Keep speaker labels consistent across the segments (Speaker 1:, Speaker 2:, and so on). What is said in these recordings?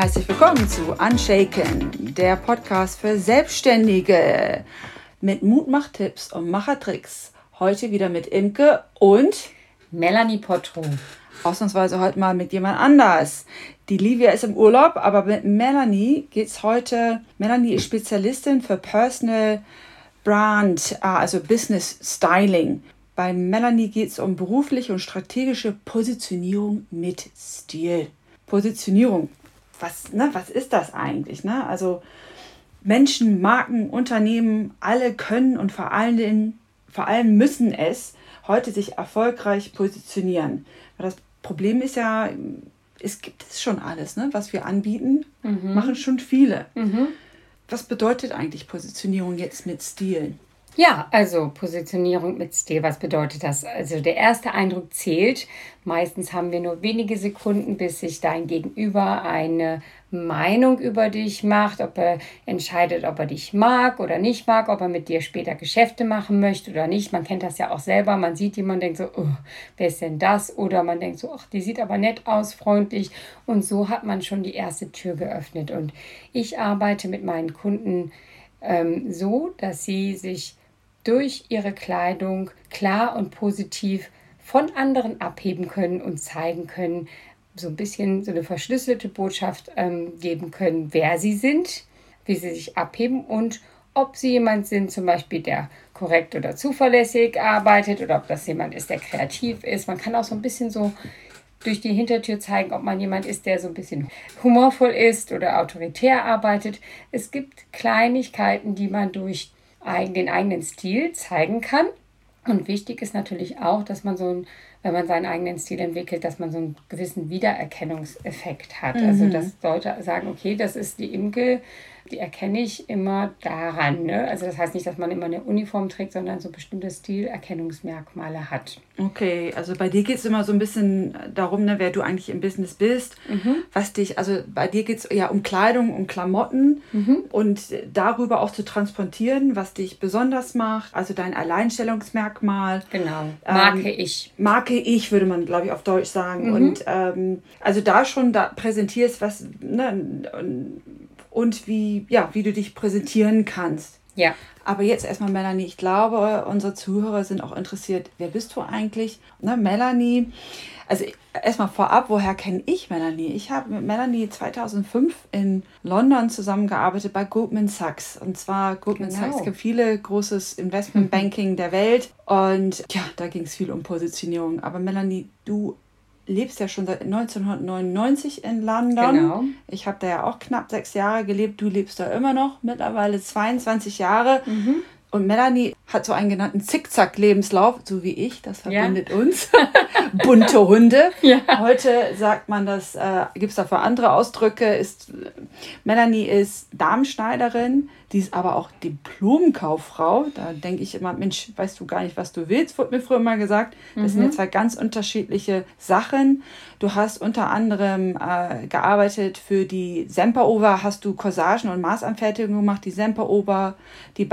Speaker 1: Herzlich willkommen zu Unshaken, der Podcast für Selbstständige mit Mutmachtipps und Machertricks. Heute wieder mit Imke und
Speaker 2: Melanie Potro.
Speaker 1: Ausnahmsweise heute mal mit jemand anders. Die Livia ist im Urlaub, aber mit Melanie geht es heute. Melanie ist Spezialistin für Personal Brand, ah, also Business Styling. Bei Melanie geht es um berufliche und strategische Positionierung mit Stil. Positionierung, was, ne, was ist das eigentlich? Ne? Also Menschen, Marken, Unternehmen, alle können und vor allem, vor allem müssen es heute sich erfolgreich positionieren. Weil das Problem ist ja, es gibt es schon alles, ne, was wir anbieten, mhm. machen schon viele. Mhm. Was bedeutet eigentlich Positionierung jetzt mit Stil?
Speaker 2: Ja, also Positionierung mit Stil, was bedeutet das? Also der erste Eindruck zählt. Meistens haben wir nur wenige Sekunden, bis sich dein Gegenüber eine Meinung über dich macht, ob er entscheidet, ob er dich mag oder nicht mag, ob er mit dir später Geschäfte machen möchte oder nicht. Man kennt das ja auch selber. Man sieht jemanden, denkt so, oh, wer ist denn das? Oder man denkt so, ach, die sieht aber nett aus, freundlich. Und so hat man schon die erste Tür geöffnet. Und ich arbeite mit meinen Kunden ähm, so, dass sie sich durch ihre Kleidung klar und positiv von anderen abheben können und zeigen können, so ein bisschen so eine verschlüsselte Botschaft ähm, geben können, wer sie sind, wie sie sich abheben und ob sie jemand sind, zum Beispiel, der korrekt oder zuverlässig arbeitet oder ob das jemand ist, der kreativ ist. Man kann auch so ein bisschen so durch die Hintertür zeigen, ob man jemand ist, der so ein bisschen humorvoll ist oder autoritär arbeitet. Es gibt Kleinigkeiten, die man durch den eigenen Stil zeigen kann. Und wichtig ist natürlich auch, dass man so ein, wenn man seinen eigenen Stil entwickelt, dass man so einen gewissen Wiedererkennungseffekt hat. Also mhm. Also das sollte sagen, okay, das ist die Imke, die erkenne ich immer daran. Ne? Also das heißt nicht, dass man immer eine Uniform trägt, sondern so bestimmte Stilerkennungsmerkmale hat.
Speaker 1: Okay, also bei dir geht es immer so ein bisschen darum, ne, wer du eigentlich im Business bist, mhm. was dich, also bei dir geht es ja um Kleidung, um Klamotten mhm. und darüber auch zu transportieren, was dich besonders macht, also dein Alleinstellungsmerkmal.
Speaker 2: Genau, Marke ähm, ich.
Speaker 1: Marke ich, würde man, glaube ich, auf Deutsch sagen. Mhm. Und ähm, also da schon da präsentierst, was, ne, und wie, ja, wie du dich präsentieren kannst.
Speaker 2: Ja.
Speaker 1: Aber jetzt erstmal, Melanie, ich glaube, unsere Zuhörer sind auch interessiert, wer bist du eigentlich? Ne, Melanie, also erstmal vorab, woher kenne ich Melanie? Ich habe mit Melanie 2005 in London zusammengearbeitet bei Goldman Sachs. Und zwar Goldman genau. Sachs gibt viele großes Investmentbanking der Welt. Und ja, da ging es viel um Positionierung. Aber Melanie, du lebst ja schon seit 1999 in London. Genau. Ich habe da ja auch knapp sechs Jahre gelebt. Du lebst da immer noch, mittlerweile 22 Jahre. Mhm. Und Melanie hat so einen genannten Zickzack-Lebenslauf, so wie ich. Das verbindet ja. uns. Bunte Hunde. Ja. Heute sagt man das, äh, gibt es dafür andere Ausdrücke. Ist, Melanie ist Darmschneiderin, die ist aber auch Diplomkauffrau. Da denke ich immer, Mensch, weißt du gar nicht, was du willst, wurde mir früher mal gesagt. Das mhm. sind ja zwei ganz unterschiedliche Sachen. Du hast unter anderem äh, gearbeitet für die Semperoper, hast du Corsagen und Maßanfertigungen gemacht, die Semperoper, die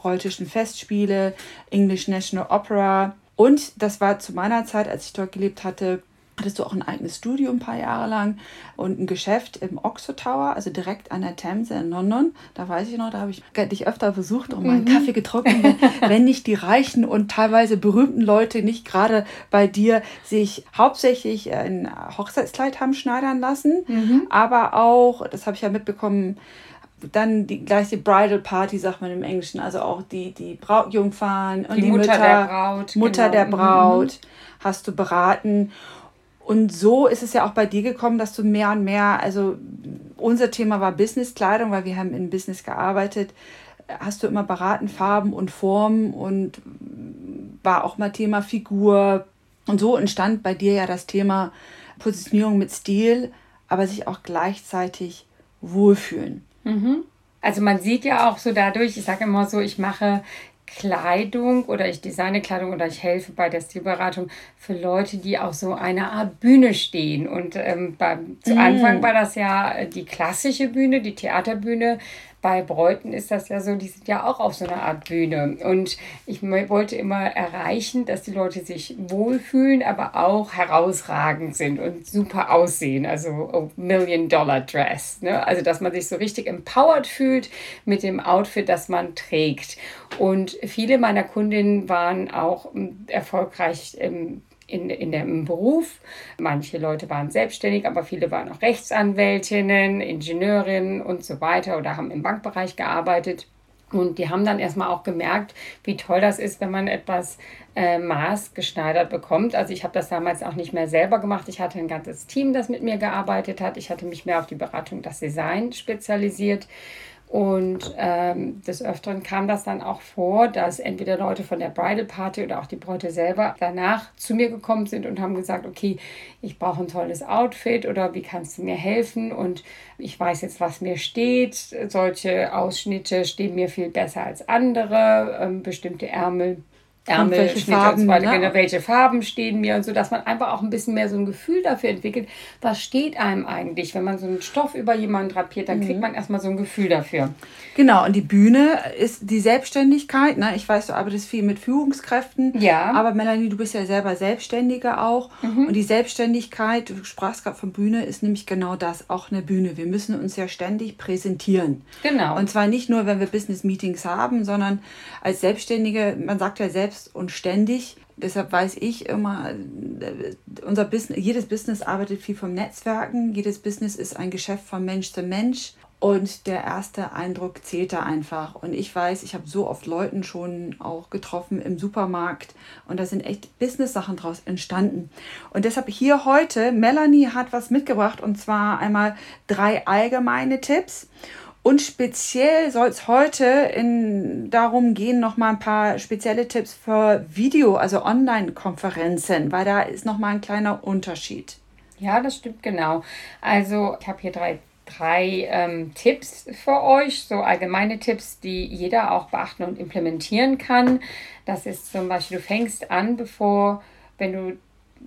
Speaker 1: Bayreuthischen Festspiele, English National Opera. Und das war zu meiner Zeit, als ich dort gelebt hatte, hattest du auch ein eigenes Studio ein paar Jahre lang und ein Geschäft im Oxford Tower, also direkt an der Themse in London. Da weiß ich noch, da habe ich dich öfter besucht und meinen mhm. Kaffee getrunken, wenn nicht die reichen und teilweise berühmten Leute nicht gerade bei dir sich hauptsächlich ein Hochzeitskleid haben schneidern lassen, mhm. aber auch, das habe ich ja mitbekommen, dann die gleiche Bridal Party, sagt man im Englischen, also auch die, die Brautjungfern und die, die Mutter, Mütter, der Braut, Mutter genau. der Braut mhm. hast du beraten. Und so ist es ja auch bei dir gekommen, dass du mehr und mehr, also unser Thema war Businesskleidung, weil wir haben in Business gearbeitet. Hast du immer beraten, Farben und Formen und war auch mal Thema Figur. Und so entstand bei dir ja das Thema Positionierung mit Stil, aber sich auch gleichzeitig wohlfühlen.
Speaker 2: Mhm. Also man sieht ja auch so dadurch, ich sage immer so, ich mache Kleidung oder ich designe Kleidung oder ich helfe bei der Stilberatung für Leute, die auf so einer Art Bühne stehen. Und ähm, beim, zu mm. Anfang war das ja die klassische Bühne, die Theaterbühne. Bei Bräuten ist das ja so, die sind ja auch auf so einer Art Bühne. Und ich wollte immer erreichen, dass die Leute sich wohlfühlen, aber auch herausragend sind und super aussehen. Also Million-Dollar-Dress. Ne? Also, dass man sich so richtig empowered fühlt mit dem Outfit, das man trägt. Und viele meiner Kundinnen waren auch ähm, erfolgreich im in, in dem Beruf. Manche Leute waren selbstständig, aber viele waren auch Rechtsanwältinnen, Ingenieurinnen und so weiter oder haben im Bankbereich gearbeitet. Und die haben dann erstmal auch gemerkt, wie toll das ist, wenn man etwas äh, maßgeschneidert bekommt. Also ich habe das damals auch nicht mehr selber gemacht. Ich hatte ein ganzes Team, das mit mir gearbeitet hat. Ich hatte mich mehr auf die Beratung, das Design spezialisiert. Und ähm, des Öfteren kam das dann auch vor, dass entweder Leute von der Bridal Party oder auch die Bräute selber danach zu mir gekommen sind und haben gesagt, okay, ich brauche ein tolles Outfit oder wie kannst du mir helfen? Und ich weiß jetzt, was mir steht. Solche Ausschnitte stehen mir viel besser als andere, ähm, bestimmte Ärmel Ärmel, welche Farben, und so weiter, genau, welche Farben stehen mir und so, dass man einfach auch ein bisschen mehr so ein Gefühl dafür entwickelt, was steht einem eigentlich. Wenn man so einen Stoff über jemanden drapiert, dann mhm. kriegt man erstmal so ein Gefühl dafür.
Speaker 1: Genau, und die Bühne ist die Selbstständigkeit. Ne? Ich weiß, du arbeitest viel mit Führungskräften. Ja. Aber Melanie, du bist ja selber Selbstständige auch. Mhm. Und die Selbstständigkeit, du sprachst gerade von Bühne, ist nämlich genau das, auch eine Bühne. Wir müssen uns ja ständig präsentieren. Genau. Und zwar nicht nur, wenn wir Business-Meetings haben, sondern als Selbstständige, man sagt ja selbst, selbst und ständig. Deshalb weiß ich immer, unser Business, jedes Business arbeitet viel vom Netzwerken. Jedes Business ist ein Geschäft von Mensch zu Mensch. Und der erste Eindruck zählt da einfach. Und ich weiß, ich habe so oft Leuten schon auch getroffen im Supermarkt und da sind echt Business-Sachen draus entstanden. Und deshalb hier heute, Melanie hat was mitgebracht und zwar einmal drei allgemeine Tipps. Und speziell soll es heute in, darum gehen, noch mal ein paar spezielle Tipps für Video, also Online-Konferenzen, weil da ist noch mal ein kleiner Unterschied.
Speaker 2: Ja, das stimmt genau. Also ich habe hier drei, drei ähm, Tipps für euch, so allgemeine Tipps, die jeder auch beachten und implementieren kann. Das ist zum Beispiel, du fängst an, bevor, wenn du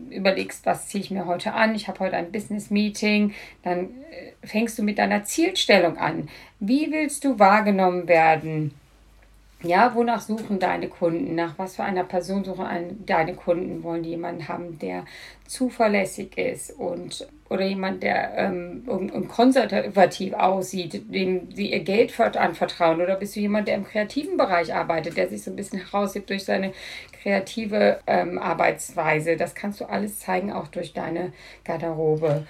Speaker 2: überlegst, was ziehe ich mir heute an, ich habe heute ein Business-Meeting, dann äh, fängst du mit deiner Zielstellung an. Wie willst du wahrgenommen werden? Ja, wonach suchen deine Kunden? Nach was für einer Person suchen deine Kunden? Wollen die jemanden haben, der zuverlässig ist und oder jemand, der ähm, und, konservativ aussieht, dem sie ihr Geld anvertrauen? Oder bist du jemand, der im kreativen Bereich arbeitet, der sich so ein bisschen heraushebt durch seine kreative ähm, Arbeitsweise? Das kannst du alles zeigen, auch durch deine Garderobe.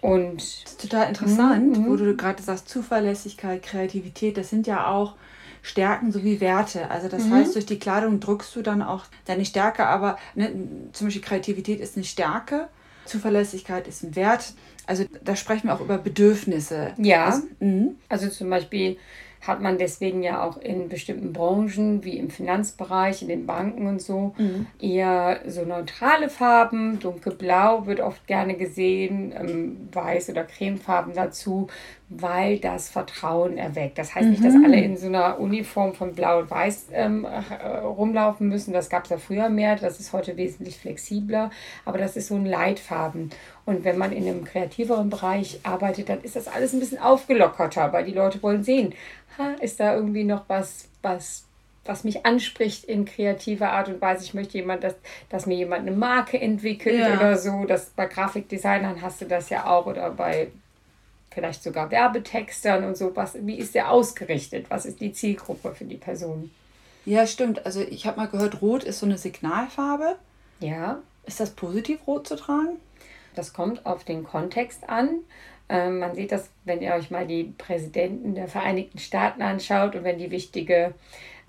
Speaker 2: Und das
Speaker 1: ist total interessant, mhm. wo du gerade sagst, Zuverlässigkeit, Kreativität, das sind ja auch Stärken sowie Werte. Also das mhm. heißt, durch die Kleidung drückst du dann auch deine Stärke, aber ne, zum Beispiel Kreativität ist eine Stärke, Zuverlässigkeit ist ein Wert. Also da sprechen wir auch über Bedürfnisse.
Speaker 2: Ja. Also, also zum Beispiel hat man deswegen ja auch in bestimmten Branchen wie im Finanzbereich, in den Banken und so mhm. eher so neutrale Farben. Dunkelblau wird oft gerne gesehen, ähm, weiß oder cremefarben dazu, weil das Vertrauen erweckt. Das heißt mhm. nicht, dass alle in so einer Uniform von Blau und Weiß ähm, äh, rumlaufen müssen. Das gab es ja früher mehr. Das ist heute wesentlich flexibler. Aber das ist so ein Leitfarben. Und wenn man in einem kreativeren Bereich arbeitet, dann ist das alles ein bisschen aufgelockerter, weil die Leute wollen sehen, ha, ist da irgendwie noch was, was, was mich anspricht in kreativer Art und Weise. Ich möchte jemand, dass, dass mir jemand eine Marke entwickelt ja. oder so. Das, bei Grafikdesignern hast du das ja auch oder bei vielleicht sogar Werbetextern und so. Was, wie ist der ausgerichtet? Was ist die Zielgruppe für die Person?
Speaker 1: Ja, stimmt. Also ich habe mal gehört, Rot ist so eine Signalfarbe.
Speaker 2: Ja.
Speaker 1: Ist das positiv, Rot zu tragen?
Speaker 2: Das kommt auf den Kontext an. Ähm, man sieht das, wenn ihr euch mal die Präsidenten der Vereinigten Staaten anschaut und wenn die wichtige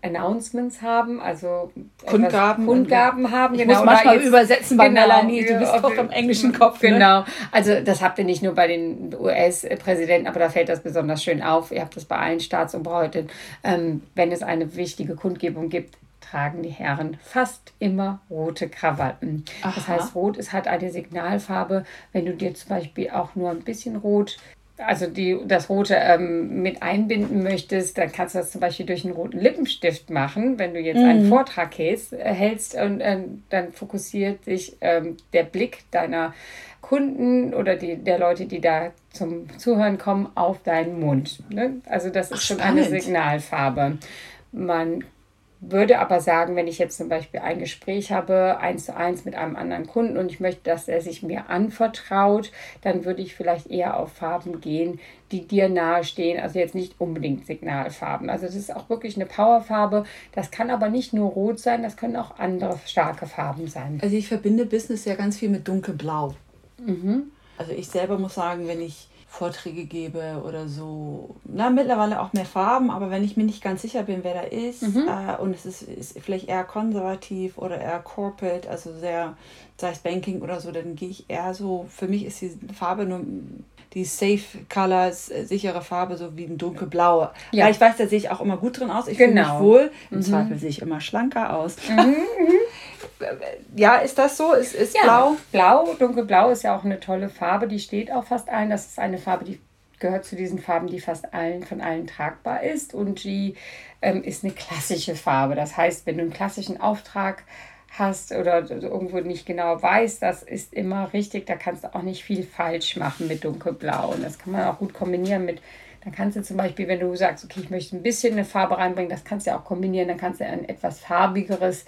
Speaker 2: Announcements haben, also
Speaker 1: Kundgaben,
Speaker 2: Kundgaben haben.
Speaker 1: Ich genau, muss manchmal jetzt, übersetzen bei genau, Melanie, du bist doch im englischen Kopf.
Speaker 2: Ne? Genau, ne? also das habt ihr nicht nur bei den US-Präsidenten, aber da fällt das besonders schön auf. Ihr habt das bei allen Staatsoberhäuptern. Ähm, wenn es eine wichtige Kundgebung gibt, tragen die Herren fast immer rote Krawatten. Aha. Das heißt, rot ist halt eine Signalfarbe. Wenn du dir zum Beispiel auch nur ein bisschen rot also die, das Rote ähm, mit einbinden möchtest, dann kannst du das zum Beispiel durch einen roten Lippenstift machen. Wenn du jetzt mhm. einen Vortrag hältst, äh, hältst und äh, dann fokussiert sich ähm, der Blick deiner Kunden oder die, der Leute, die da zum Zuhören kommen, auf deinen Mund. Ne? Also das ist Ach, schon eine Signalfarbe. Man würde aber sagen, wenn ich jetzt zum Beispiel ein Gespräch habe, eins zu eins mit einem anderen Kunden und ich möchte, dass er sich mir anvertraut, dann würde ich vielleicht eher auf Farben gehen, die dir nahestehen. Also jetzt nicht unbedingt Signalfarben. Also das ist auch wirklich eine Powerfarbe. Das kann aber nicht nur rot sein, das können auch andere starke Farben sein.
Speaker 1: Also ich verbinde Business ja ganz viel mit dunkelblau. Mhm. Also ich selber muss sagen, wenn ich Vorträge gebe oder so. Na, mittlerweile auch mehr Farben, aber wenn ich mir nicht ganz sicher bin, wer da ist mhm. äh, und es ist, ist vielleicht eher konservativ oder eher corporate, also sehr, sei es Banking oder so, dann gehe ich eher so, für mich ist die Farbe nur die Safe Colors, äh, sichere Farbe, so wie ein dunkelblaue. Ja. Weil ich weiß, da sehe ich auch immer gut drin aus. Ich genau. fühle mich wohl. Im mhm. Zweifel sehe ich immer schlanker aus. Mhm. mhm. ja, ist das so? Ist, ist
Speaker 2: ja, blau? Blau, dunkelblau ist ja auch eine tolle Farbe. Die steht auch fast allen. Das ist eine Farbe, die gehört zu diesen Farben, die fast allen von allen tragbar ist. Und die ähm, ist eine klassische Farbe. Das heißt, wenn du einen klassischen Auftrag hast oder irgendwo nicht genau weißt, das ist immer richtig. Da kannst du auch nicht viel falsch machen mit dunkelblau. Und das kann man auch gut kombinieren mit dann kannst du zum Beispiel, wenn du sagst, okay, ich möchte ein bisschen eine Farbe reinbringen, das kannst du auch kombinieren. Dann kannst du ein etwas farbigeres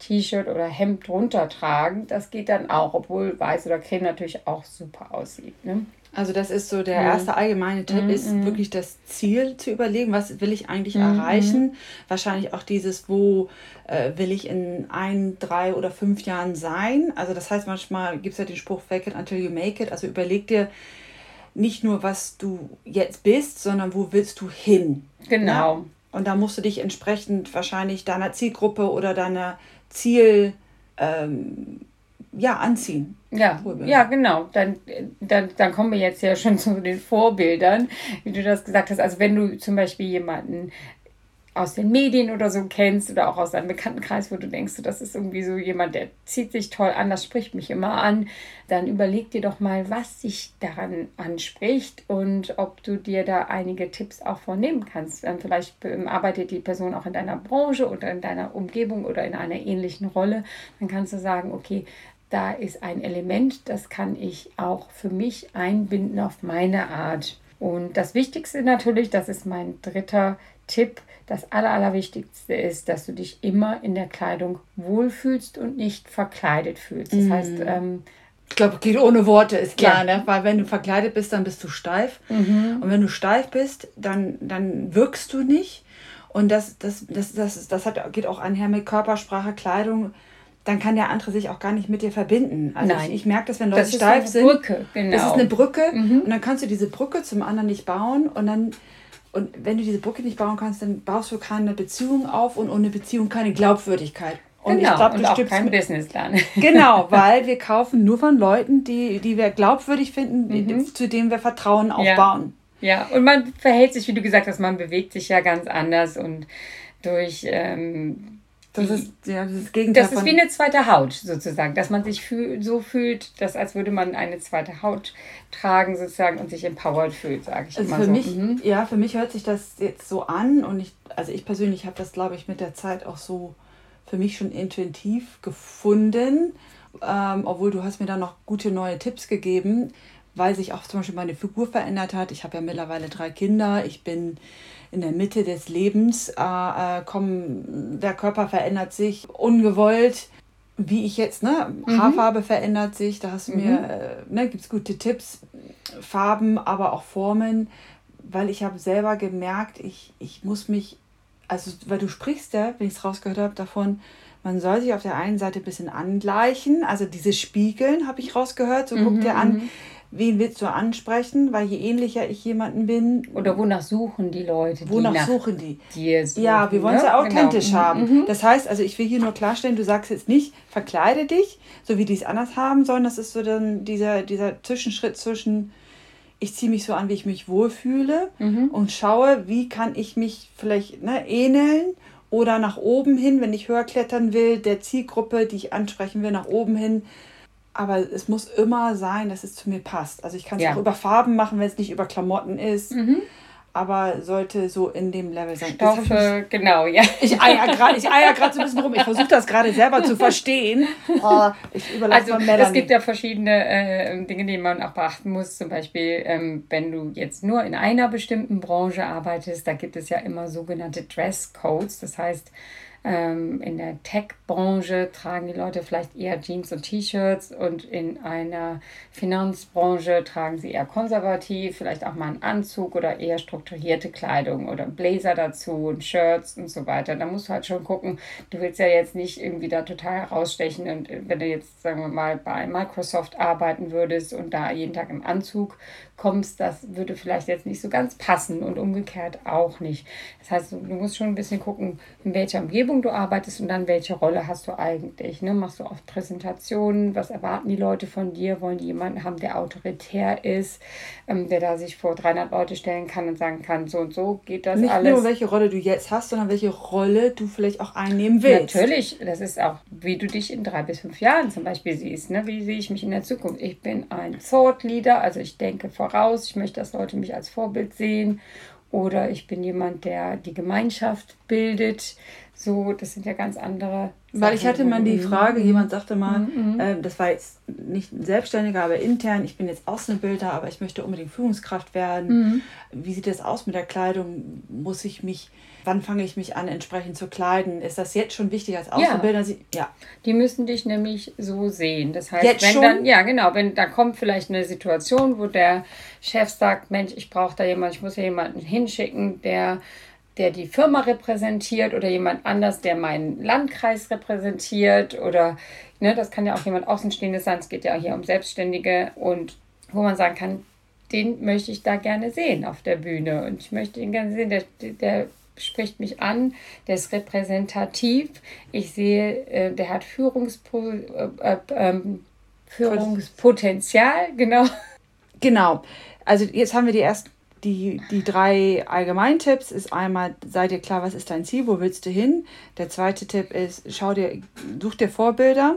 Speaker 2: T-Shirt oder Hemd drunter tragen. Das geht dann auch, obwohl weiß oder creme natürlich auch super aussieht. Ne?
Speaker 1: Also das ist so der mhm. erste allgemeine Tipp, ist wirklich das Ziel zu überlegen, was will ich eigentlich mhm. erreichen. Wahrscheinlich auch dieses, wo äh, will ich in ein, drei oder fünf Jahren sein. Also das heißt, manchmal gibt es ja den Spruch, fake it until you make it. Also überleg dir nicht nur, was du jetzt bist, sondern wo willst du hin. Genau. Ja? Und da musst du dich entsprechend wahrscheinlich deiner Zielgruppe oder deiner Ziel ähm, ja, anziehen.
Speaker 2: Ja, ja, genau. Dann, dann, dann kommen wir jetzt ja schon zu den Vorbildern, wie du das gesagt hast. Also wenn du zum Beispiel jemanden aus den Medien oder so kennst oder auch aus deinem Bekanntenkreis, wo du denkst, das ist irgendwie so jemand, der zieht sich toll an, das spricht mich immer an, dann überleg dir doch mal, was dich daran anspricht und ob du dir da einige Tipps auch vornehmen kannst. Dann vielleicht arbeitet die Person auch in deiner Branche oder in deiner Umgebung oder in einer ähnlichen Rolle. Dann kannst du sagen, okay, da ist ein Element, das kann ich auch für mich einbinden auf meine Art. Und das Wichtigste natürlich, das ist mein dritter Tipp, das Aller, Allerwichtigste ist, dass du dich immer in der Kleidung wohlfühlst und nicht verkleidet fühlst. Das mhm. heißt, ähm,
Speaker 1: ich glaube, geht ohne Worte, ist klar, ja. ne? weil wenn du verkleidet bist, dann bist du steif. Mhm. Und wenn du steif bist, dann, dann wirkst du nicht. Und das, das, das, das, das hat, geht auch einher mit Körpersprache, Kleidung. Dann kann der andere sich auch gar nicht mit dir verbinden. Also Nein. ich, ich merke das, wenn Leute das steif sind. Brücke, genau. Das ist eine Brücke. Mhm. Und dann kannst du diese Brücke zum anderen nicht bauen. Und dann und wenn du diese Brücke nicht bauen kannst, dann baust du keine Beziehung auf und ohne Beziehung keine Glaubwürdigkeit. Und genau, ich glaube, du auch kein Businessplan. genau, weil wir kaufen nur von Leuten, die, die wir glaubwürdig finden, mhm. zu denen wir Vertrauen aufbauen.
Speaker 2: Ja. ja, und man verhält sich, wie du gesagt hast, man bewegt sich ja ganz anders und durch ähm, das ist ja das Gegenteil. Das ist wie eine zweite Haut sozusagen, dass man sich fühl, so fühlt, dass als würde man eine zweite Haut tragen sozusagen und sich empowered fühlt, sage ich
Speaker 1: also
Speaker 2: immer
Speaker 1: für so. Mich, mhm. Ja, für mich hört sich das jetzt so an und ich, also ich persönlich habe das, glaube ich, mit der Zeit auch so für mich schon intuitiv gefunden, ähm, obwohl du hast mir da noch gute neue Tipps gegeben, weil sich auch zum Beispiel meine Figur verändert hat. Ich habe ja mittlerweile drei Kinder, ich bin in der Mitte des Lebens äh, äh, kommen, der Körper verändert sich ungewollt. Wie ich jetzt, ne? Mhm. Haarfarbe verändert sich, da hast du mhm. mir, äh, ne, gibt es gute Tipps, Farben, aber auch Formen, weil ich habe selber gemerkt, ich, ich muss mich, also weil du sprichst ja, wenn ich es rausgehört habe, davon, man soll sich auf der einen Seite ein bisschen angleichen, also diese Spiegeln habe ich rausgehört, so mhm, guck dir an, mhm wen willst du ansprechen, weil je ähnlicher ich jemanden bin.
Speaker 2: Oder wonach suchen die Leute?
Speaker 1: Wonach die suchen die? Suchen, ja, wir wollen es ne? ja authentisch genau. haben. Mhm. Das heißt, also ich will hier nur klarstellen, du sagst jetzt nicht, verkleide dich, so wie die es anders haben sollen. Das ist so dann dieser, dieser Zwischenschritt zwischen, ich ziehe mich so an, wie ich mich wohlfühle mhm. und schaue, wie kann ich mich vielleicht ne, ähneln oder nach oben hin, wenn ich höher klettern will, der Zielgruppe, die ich ansprechen will, nach oben hin aber es muss immer sein, dass es zu mir passt. Also ich kann es
Speaker 2: Ja.
Speaker 1: auch über Farben machen, wenn es nicht über Klamotten ist, aber sollte so in dem Level sein. Ich mich-
Speaker 2: Stoffe, genau, ja.
Speaker 1: Ich eier gerade ich eier gerade so ein bisschen rum. Ich versuche das gerade selber zu verstehen. Oh, ich überlasse
Speaker 2: Also es gibt ja verschiedene äh, Dinge, die man auch beachten muss. Zum Beispiel, ähm, wenn du jetzt nur in einer bestimmten Branche arbeitest, da gibt es ja immer sogenannte Dresscodes. Das heißt, ähm, in der Tech-Branche tragen die Leute vielleicht eher Jeans und T-Shirts und in einer Finanzbranche tragen sie eher konservativ, vielleicht auch mal einen Anzug oder eher strukturierte Kleidung oder Blazer dazu und Shirts und so weiter. Da musst du halt schon gucken, du willst ja jetzt nicht irgendwie da total herausstechen und äh, wenn du jetzt, sagen wir mal, bei Microsoft arbeiten würdest und da jeden Tag im Anzug kommst, das würde vielleicht jetzt nicht so ganz passen und umgekehrt auch nicht. Das heißt, du musst schon ein bisschen gucken, in welcher Umgebung du arbeitest und dann welche Rolle hast du eigentlich. Ne? Machst du oft Präsentationen? Was erwarten die Leute von dir? Wollen die jemanden haben, der autoritär ist, ähm, der da sich vor 300 Leute stellen kann und sagen kann, so und so geht das
Speaker 1: nicht
Speaker 2: alles?
Speaker 1: nur, welche Rolle du jetzt hast, sondern welche Rolle du vielleicht auch einnehmen willst.
Speaker 2: Natürlich, das ist auch, wie du dich in drei bis fünf Jahren zum Beispiel siehst. Ne? Wie sehe ich mich in der Zukunft? Ich bin ein Thought Leader, also ich denke voraus, ich möchte, dass Leute mich als Vorbild sehen. Oder ich bin jemand, der die Gemeinschaft bildet. So, das sind ja ganz andere.
Speaker 1: Weil ich
Speaker 2: Sachen.
Speaker 1: hatte mal die
Speaker 2: Mhm.
Speaker 1: Frage, jemand sagte mal, äh, das war jetzt nicht ein Selbstständiger, aber intern, ich bin jetzt Außenbilder, aber ich möchte unbedingt Führungskraft werden. Wie sieht das aus mit der Kleidung? Muss ich mich, wann fange ich mich an, entsprechend zu kleiden? Ist das jetzt schon wichtig als Außenbilder? Sie- Ja.
Speaker 2: Die müssen dich nämlich so sehen. Das heißt,
Speaker 1: Jetzt
Speaker 2: wenn
Speaker 1: schon?
Speaker 2: dann, ja genau, wenn da kommt vielleicht eine Situation, wo der Chef sagt, Mensch, ich brauche da jemanden, ich muss hier jemanden hinschicken, der der die Firma repräsentiert oder jemand anders, der meinen Landkreis repräsentiert oder ne, das kann ja auch jemand Außenstehendes sein. Es geht ja hier um Selbstständige und wo man sagen kann, den möchte ich da gerne sehen auf der Bühne und ich möchte ihn gerne sehen, der, der spricht mich an, der ist repräsentativ. Ich sehe, äh, der hat Führungspo äh, äh, ähm, Führungspotenzial, genau.
Speaker 1: Genau. Also jetzt haben wir die ersten, die, die drei Allgemeintipps ist einmal, sei dir klar, was ist dein Ziel, wo willst du hin? Der zweite Tipp ist, schau dir, such dir Vorbilder.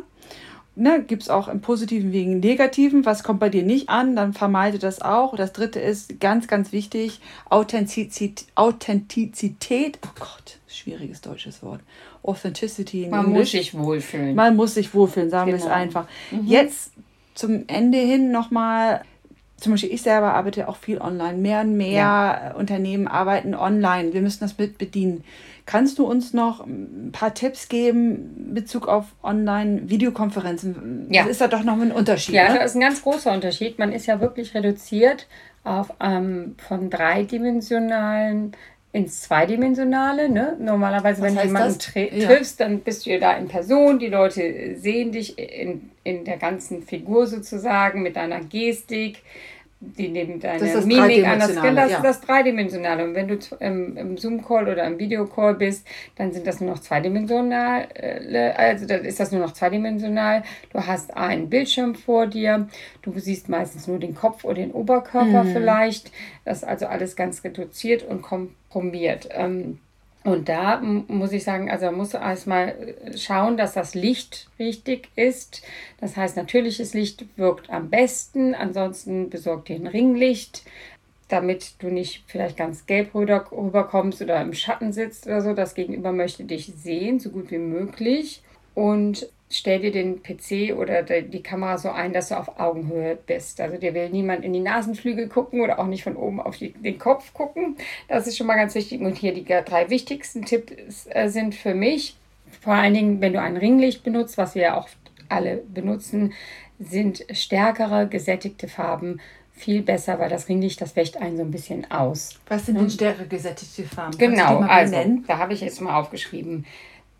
Speaker 1: Ne, Gibt es auch im Positiven im Negativen. Was kommt bei dir nicht an, dann vermeide das auch. Das dritte ist ganz, ganz wichtig, Authentizität. Authentizität. Oh Gott, schwieriges deutsches Wort. Authenticity in
Speaker 2: Man muss
Speaker 1: Englisch.
Speaker 2: sich wohlfühlen.
Speaker 1: Man muss sich wohlfühlen, sagen wir es
Speaker 2: Genau.
Speaker 1: einfach. Jetzt zum Ende hin nochmal, zum Beispiel ich selber arbeite auch viel online. Mehr und mehr Unternehmen arbeiten online. Wir müssen das mit bedienen. Kannst du uns noch ein paar Tipps geben in Bezug auf Online-Videokonferenzen?
Speaker 2: Ja.
Speaker 1: Das ist da doch noch ein Unterschied.
Speaker 2: Ja,
Speaker 1: ne?
Speaker 2: das ist ein ganz großer Unterschied. Man ist ja wirklich reduziert auf ähm, von dreidimensionalen ins zweidimensionale. Ne? Normalerweise, wenn du jemanden tri
Speaker 1: Ja.
Speaker 2: triffst, dann bist du ja da in Person. Die Leute sehen dich in, in der ganzen Figur sozusagen mit deiner Gestik. Die nehmen deine
Speaker 1: Das ist das
Speaker 2: Mimik an. Das,
Speaker 1: Dreidimensionale,
Speaker 2: das
Speaker 1: ja.
Speaker 2: ist das Dreidimensionale. Und wenn du im, im Zoom-Call oder im Videocall bist, dann sind das nur noch zweidimensional. äh, Also dann ist das nur noch zweidimensional. Du hast einen Bildschirm vor dir. Du siehst meistens nur den Kopf oder den Oberkörper vielleicht. Das ist also alles ganz reduziert und komprimiert. Ähm, und da muss ich sagen, also man muss erstmal äh, schauen, dass das Licht richtig ist. Das heißt, natürliches Licht wirkt am besten. Ansonsten besorgt dir ein Ringlicht, damit du nicht vielleicht ganz gelb rüber, rüberkommst oder im Schatten sitzt oder so. Das Gegenüber möchte dich sehen, so gut wie möglich. Und stell dir den PC oder die Kamera so ein, dass du auf Augenhöhe bist. Also dir will niemand in die Nasenflügel gucken oder auch nicht von oben auf die, den Kopf gucken. Das ist schon mal ganz wichtig. Und hier die drei wichtigsten Tipps äh, sind für mich, vor allen Dingen, wenn du ein Ringlicht benutzt, was wir ja auch alle benutzen, sind stärkere, gesättigte Farben viel besser, weil das Ringlicht, das wächt einen so ein bisschen aus.
Speaker 1: Was sind denn stärker gesättigte Farben?
Speaker 2: Genau, also da habe ich jetzt mal aufgeschrieben.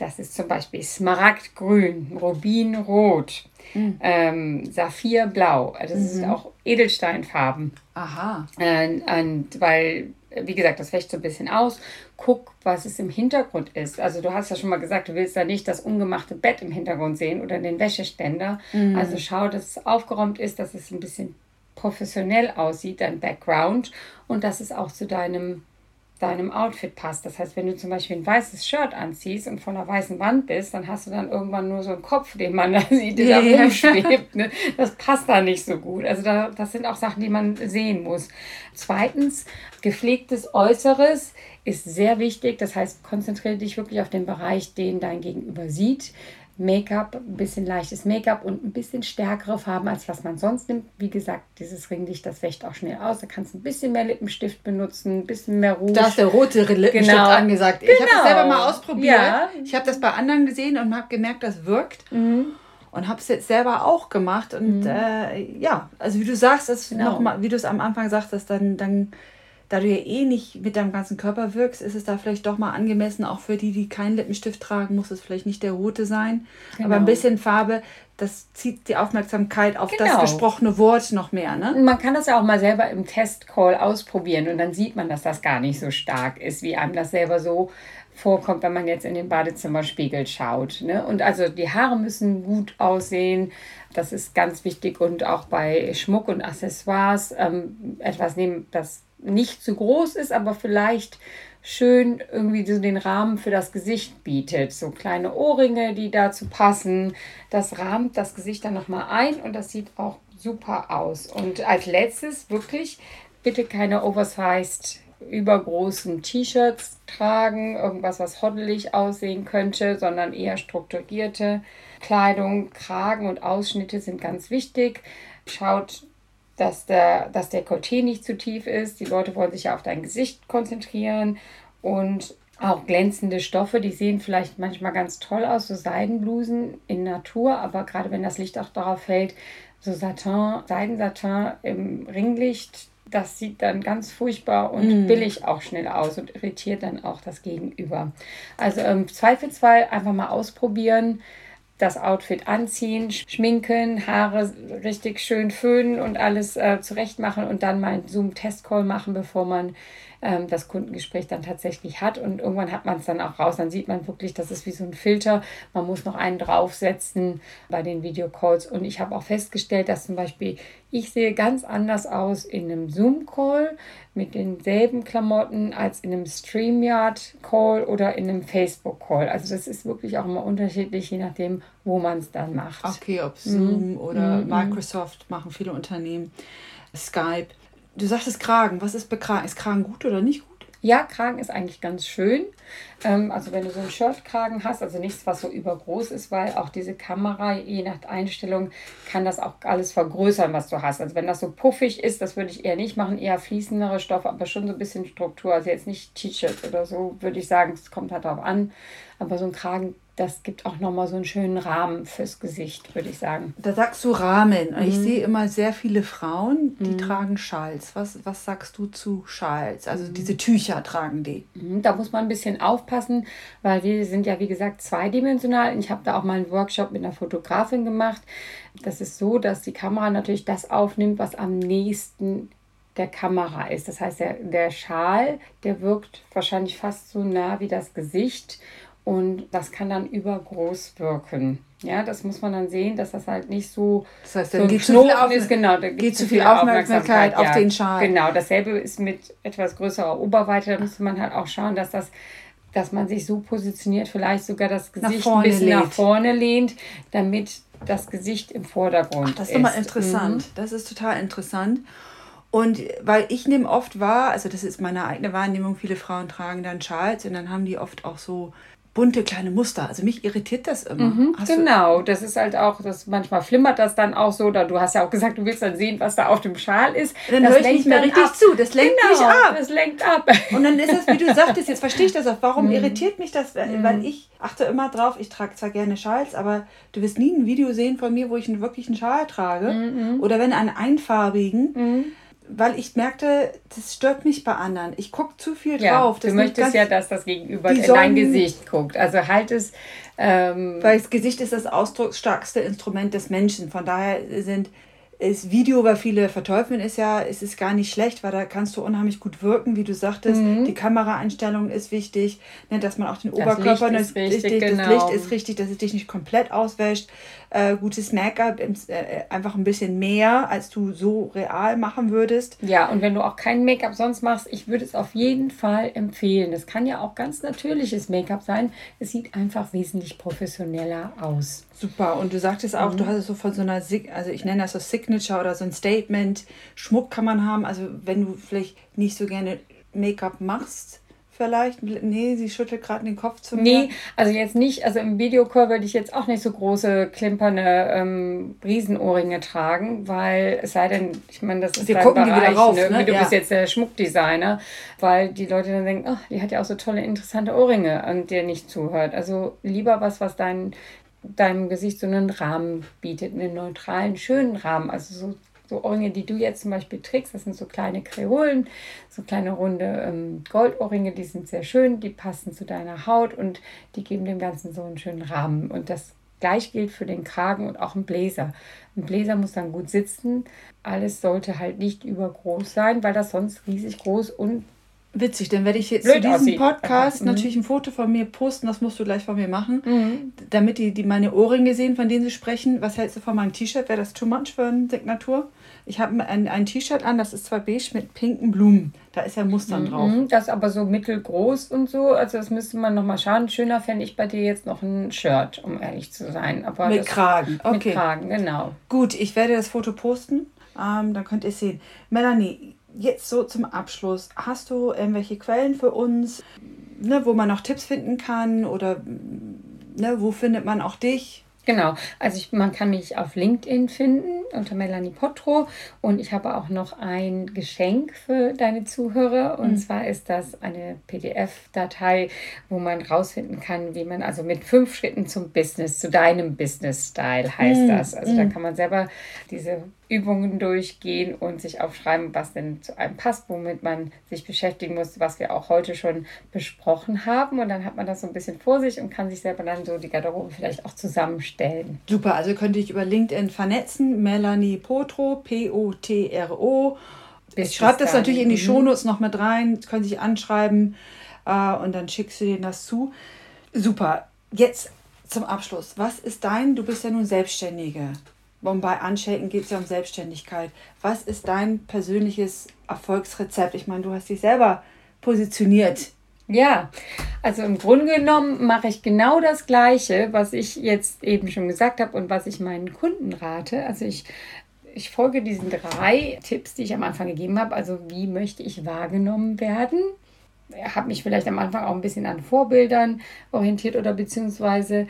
Speaker 2: Das ist zum Beispiel Smaragdgrün, Rubinrot,
Speaker 1: Hm.
Speaker 2: ähm, Saphirblau. Also das
Speaker 1: Mhm.
Speaker 2: sind auch Edelsteinfarben.
Speaker 1: Aha.
Speaker 2: Äh, und weil, wie gesagt, das wächt so ein bisschen aus. Guck, was es im Hintergrund ist. Also du hast ja schon mal gesagt, du willst da nicht das ungemachte Bett im Hintergrund sehen oder den Wäscheständer.
Speaker 1: Mhm.
Speaker 2: Also schau, dass es aufgeräumt ist, dass es ein bisschen professionell aussieht, dein Background und dass es auch zu deinem deinem Outfit passt. Das heißt, wenn du zum Beispiel ein weißes Shirt anziehst und von einer weißen Wand bist, dann hast du dann irgendwann nur so einen Kopf, den man da sieht, der yeah. da rumschwebt. Ne? Das passt da nicht so gut. Also da, das sind auch Sachen, die man sehen muss. Zweitens, gepflegtes Äußeres ist sehr wichtig. Das heißt, konzentriere dich wirklich auf den Bereich, den dein Gegenüber sieht. Make-up, ein bisschen leichtes Make-up und ein bisschen stärkere Farben, als was man sonst nimmt. Wie gesagt, dieses Ringlicht, das wächt auch schnell aus. Da kannst du ein bisschen mehr Lippenstift benutzen, ein bisschen mehr Rouge.
Speaker 1: Da ist der rote Lippenstift genau. angesagt. Genau. Ich habe das selber mal ausprobiert. Ja. Ich habe das bei anderen gesehen und habe gemerkt, das wirkt. Mhm. Und habe es jetzt selber auch gemacht. Und mhm. äh, ja, also wie du sagst, das genau. noch mal, wie du es am Anfang sagtest, dann, dann da du ja eh nicht mit deinem ganzen Körper wirkst, ist es da vielleicht doch mal angemessen, auch für die, die keinen Lippenstift tragen, muss es vielleicht nicht der rote sein. Genau. Aber ein bisschen Farbe, das zieht die Aufmerksamkeit auf genau. das gesprochene Wort noch mehr. Ne?
Speaker 2: Man kann das ja auch mal selber im Testcall ausprobieren und dann sieht man, dass das gar nicht so stark ist, wie einem das selber so vorkommt, wenn man jetzt in den Badezimmerspiegel schaut. Ne? Und also die Haare müssen gut aussehen. Das ist ganz wichtig und auch bei Schmuck und Accessoires ähm, etwas nehmen, das nicht zu groß ist, aber vielleicht schön irgendwie so den Rahmen für das Gesicht bietet. So kleine Ohrringe, die dazu passen. Das rahmt das Gesicht dann nochmal ein und das sieht auch super aus. Und als letztes wirklich bitte keine oversized übergroßen T-Shirts tragen, irgendwas, was hoddelig aussehen könnte, sondern eher strukturierte Kleidung, Kragen und Ausschnitte sind ganz wichtig. Schaut dass der, dass der Dekolleté nicht zu tief ist. Die Leute wollen sich ja auf dein Gesicht konzentrieren und auch glänzende Stoffe, die sehen vielleicht manchmal ganz toll aus, so Seidenblusen in Natur, aber gerade wenn das Licht auch darauf fällt, so Satin, Seidensatin im Ringlicht, das sieht dann ganz furchtbar und mm. billig auch schnell aus und irritiert dann auch das Gegenüber. Also im ähm, Zweifelsfall einfach mal ausprobieren das Outfit anziehen, schminken, Haare richtig schön föhnen und alles äh, zurecht machen und dann mal einen Zoom-Test-Call machen, bevor man ähm, das Kundengespräch dann tatsächlich hat. Und irgendwann hat man es dann auch raus. Dann sieht man wirklich, das ist wie so ein Filter. Man muss noch einen draufsetzen bei den Videocalls. Und ich habe auch festgestellt, dass zum Beispiel ich sehe ganz anders aus in einem Zoom-Call mit denselben Klamotten als in einem StreamYard-Call oder in einem Facebook-Call. Also das ist wirklich auch immer unterschiedlich, je nachdem, wo man es dann macht.
Speaker 1: Okay, ob Zoom mhm. oder mhm. Microsoft machen viele Unternehmen, Skype. Du sagtest Kragen. Was ist Bekragen? Ist Kragen gut oder nicht gut?
Speaker 2: Ja, Kragen ist eigentlich ganz schön. Ähm, also wenn du so einen Shirtkragen hast, also nichts, was so übergroß ist, weil auch diese Kamera, je nach Einstellung, kann das auch alles vergrößern, was du hast. Also wenn das so puffig ist, das würde ich eher nicht machen, eher fließendere Stoffe, aber schon so ein bisschen Struktur. Also jetzt nicht T-Shirt oder so, würde ich sagen, es kommt halt darauf an. Aber so ein Kragen das gibt auch nochmal so einen schönen Rahmen fürs Gesicht, würde ich sagen.
Speaker 1: Da sagst du Rahmen. Mhm. Ich sehe immer sehr viele Frauen, die mhm. tragen Schals. Was, was sagst du zu Schals? Also mhm. diese Tücher tragen die.
Speaker 2: Mhm. Da muss man ein bisschen aufpassen, weil die sind ja, wie gesagt, zweidimensional. Ich habe da auch mal einen Workshop mit einer Fotografin gemacht. Das ist so, dass die Kamera natürlich das aufnimmt, was am nächsten der Kamera ist. Das heißt, der, der Schal, der wirkt wahrscheinlich fast so nah wie das Gesicht und das kann dann übergroß wirken. Ja, das muss man dann sehen, dass das halt nicht so, das heißt, dann so geht zu viel, Auf ist. Genau, da geht zu viel Aufmerksamkeit, Aufmerksamkeit auf ja. den Schal. Genau, dasselbe ist mit etwas größerer Oberweite. Da müsste man halt auch schauen, dass das dass man sich so positioniert, vielleicht sogar das Gesicht ein bisschen lehnt. nach vorne lehnt, damit das Gesicht im Vordergrund Ach,
Speaker 1: das ist. Das ist immer interessant. Mhm. Das ist total interessant. Und weil ich nehme oft wahr, also das ist meine eigene Wahrnehmung, viele Frauen tragen dann Schals und dann haben die oft auch so bunte kleine Muster. Also mich irritiert das immer.
Speaker 2: Mhm, genau, das ist halt auch, das manchmal flimmert das dann auch so. Oder du hast ja auch gesagt, du willst dann sehen, was da auf dem Schal ist.
Speaker 1: Dann
Speaker 2: höre ich
Speaker 1: nicht mehr richtig ab. zu. Das lenkt genau, mich ab.
Speaker 2: Das lenkt ab.
Speaker 1: Und dann ist es, wie du sagtest, jetzt verstehe ich das auch. Warum mhm. irritiert mich das? Mhm. Weil ich achte immer drauf, ich trage zwar gerne Schals, aber du wirst nie ein Video sehen von mir, wo ich einen wirklichen Schal trage. Mhm. Oder wenn einen einfarbigen mhm weil ich merkte, das stört mich bei anderen. Ich gucke zu viel
Speaker 2: ja,
Speaker 1: drauf.
Speaker 2: Das du möchtest ja, dass das Gegenüber in dein Gesicht guckt. Also halt es. Ähm,
Speaker 1: weil das Gesicht ist das ausdrucksstarkste Instrument des Menschen. Von daher sind ist Video, weil viele verteufeln, ist ja, es ist gar nicht schlecht, weil da kannst du unheimlich gut wirken, wie du sagtest. Mhm. Die Kameraeinstellung ist wichtig, ne, dass man auch den das Oberkörper, ist richtig, richtig, genau. das Licht ist richtig, dass es dich nicht komplett auswäscht. Äh, gutes Make-up, äh, einfach ein bisschen mehr, als du so real machen würdest.
Speaker 2: Ja, und wenn du auch kein Make-up sonst machst, ich würde es auf jeden Fall empfehlen. Das kann ja auch ganz natürliches Make-up sein. Es sieht einfach wesentlich professioneller aus.
Speaker 1: Super. Und du sagtest auch, mhm. du hast es so von so einer, also ich nenne das so Signature oder so ein Statement. Schmuck kann man haben. Also wenn du vielleicht nicht so gerne Make-up machst, vielleicht. Nee, sie schüttelt gerade den Kopf zu
Speaker 2: mir. Nee, also jetzt nicht, also im Videocall würde ich jetzt auch nicht so große, klimpernde ähm, Riesenohrringe tragen, weil es sei denn, ich meine, das ist Wir gucken Bereich, die wieder rauf, ne? ne? Du ja. bist jetzt der Schmuckdesigner, weil die Leute dann denken, oh, die hat ja auch so tolle, interessante Ohrringe und dir nicht zuhört. Also lieber was, was dein, deinem Gesicht so einen Rahmen bietet, einen neutralen, schönen Rahmen, also so so Ohrringe, die du jetzt zum Beispiel trägst, das sind so kleine Kreolen, so kleine runde ähm, Goldohrringe, die sind sehr schön, die passen zu deiner Haut und die geben dem Ganzen so einen schönen Rahmen. Und das gleich gilt für den Kragen und auch ein Bläser. Ein Bläser muss dann gut sitzen. Alles sollte halt nicht übergroß sein, weil das sonst riesig groß und
Speaker 1: Witzig, dann werde ich jetzt zu diesem aussieht. Podcast mhm. natürlich ein Foto von mir posten, das musst du gleich von mir machen, mhm. damit die, die meine Ohrringe sehen, von denen sie sprechen. Was hältst du von meinem T-Shirt? Wäre das too much für eine Signatur? Ich habe ein, ein T-Shirt an, das ist zwar beige mit pinken Blumen. Da ist ja Mustern mhm. drauf.
Speaker 2: Das ist aber so mittelgroß und so. Also das müsste man nochmal schauen. Schöner fände ich bei dir jetzt noch ein Shirt, um ehrlich zu sein. Aber
Speaker 1: mit Kragen,
Speaker 2: okay. Mit Kragen, genau.
Speaker 1: Gut, ich werde das Foto posten. Ähm, dann könnt ihr es sehen. Melanie, jetzt so zum Abschluss. Hast du irgendwelche Quellen für uns, ne, wo man noch Tipps finden kann oder ne, wo findet man auch dich?
Speaker 2: Genau, also ich, man kann mich auf LinkedIn finden unter Melanie Potro und ich habe auch noch ein Geschenk für deine Zuhörer und mhm. zwar ist das eine PDF-Datei, wo man rausfinden kann, wie man also mit fünf Schritten zum Business, zu deinem Business-Style heißt mhm. das. Also mhm. da kann man selber diese Übungen durchgehen und sich aufschreiben, was denn zu einem passt, womit man sich beschäftigen muss, was wir auch heute schon besprochen haben. Und dann hat man das so ein bisschen vor sich und kann sich selber dann so die Garderobe vielleicht auch zusammenstellen.
Speaker 1: Super, also könnte ich über LinkedIn vernetzen. Melanie Potro, P-O-T-R-O. Ich schreibe das natürlich in die mhm. Shownotes noch mit rein, können sich anschreiben äh, und dann schickst du denen das zu. Super. Jetzt zum Abschluss. Was ist dein, du bist ja nun Selbstständige. Bei Unshaken geht es ja um Selbstständigkeit. Was ist dein persönliches Erfolgsrezept? Ich meine, du hast dich selber positioniert.
Speaker 2: Ja, also im Grunde genommen mache ich genau das Gleiche, was ich jetzt eben schon gesagt habe und was ich meinen Kunden rate. Also ich, ich folge diesen drei Tipps, die ich am Anfang gegeben habe. Also wie möchte ich wahrgenommen werden? Habe mich vielleicht am Anfang auch ein bisschen an Vorbildern orientiert oder beziehungsweise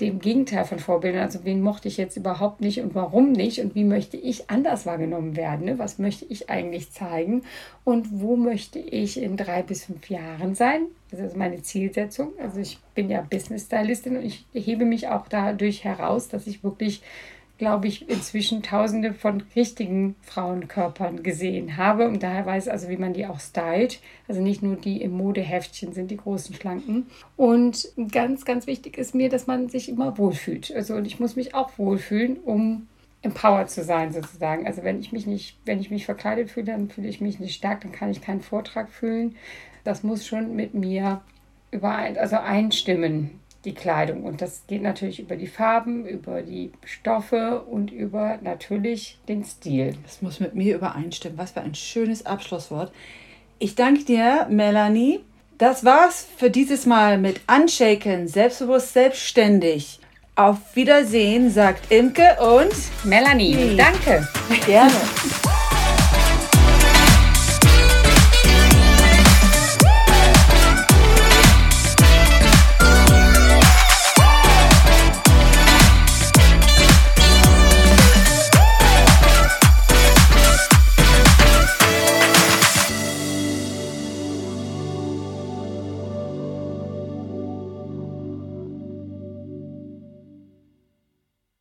Speaker 2: dem Gegenteil von Vorbildern. Also wen mochte ich jetzt überhaupt nicht und warum nicht und wie möchte ich anders wahrgenommen werden? Ne? Was möchte ich eigentlich zeigen und wo möchte ich in drei bis fünf Jahren sein? Das ist meine Zielsetzung. Also ich bin ja Business Stylistin und ich hebe mich auch dadurch heraus, dass ich wirklich glaube ich, inzwischen tausende von richtigen Frauenkörpern gesehen habe und daher weiß also, wie man die auch stylt. Also nicht nur die im Modeheftchen sind, die großen Schlanken. Und ganz, ganz wichtig ist mir, dass man sich immer wohlfühlt. Also und ich muss mich auch wohlfühlen, um empowered zu sein sozusagen. Also wenn ich mich nicht, wenn ich mich verkleidet fühle, dann fühle ich mich nicht stark, dann kann ich keinen Vortrag fühlen. Das muss schon mit mir überein, also einstimmen die Kleidung. Und das geht natürlich über die Farben, über die Stoffe und über natürlich den Stil.
Speaker 1: Das muss mit mir übereinstimmen. Was für ein schönes Abschlusswort. Ich danke dir, Melanie. Das war's für dieses Mal mit Unshaken, selbstbewusst, selbstständig. Auf Wiedersehen, sagt Imke und
Speaker 2: Melanie. Danke.
Speaker 1: Gerne.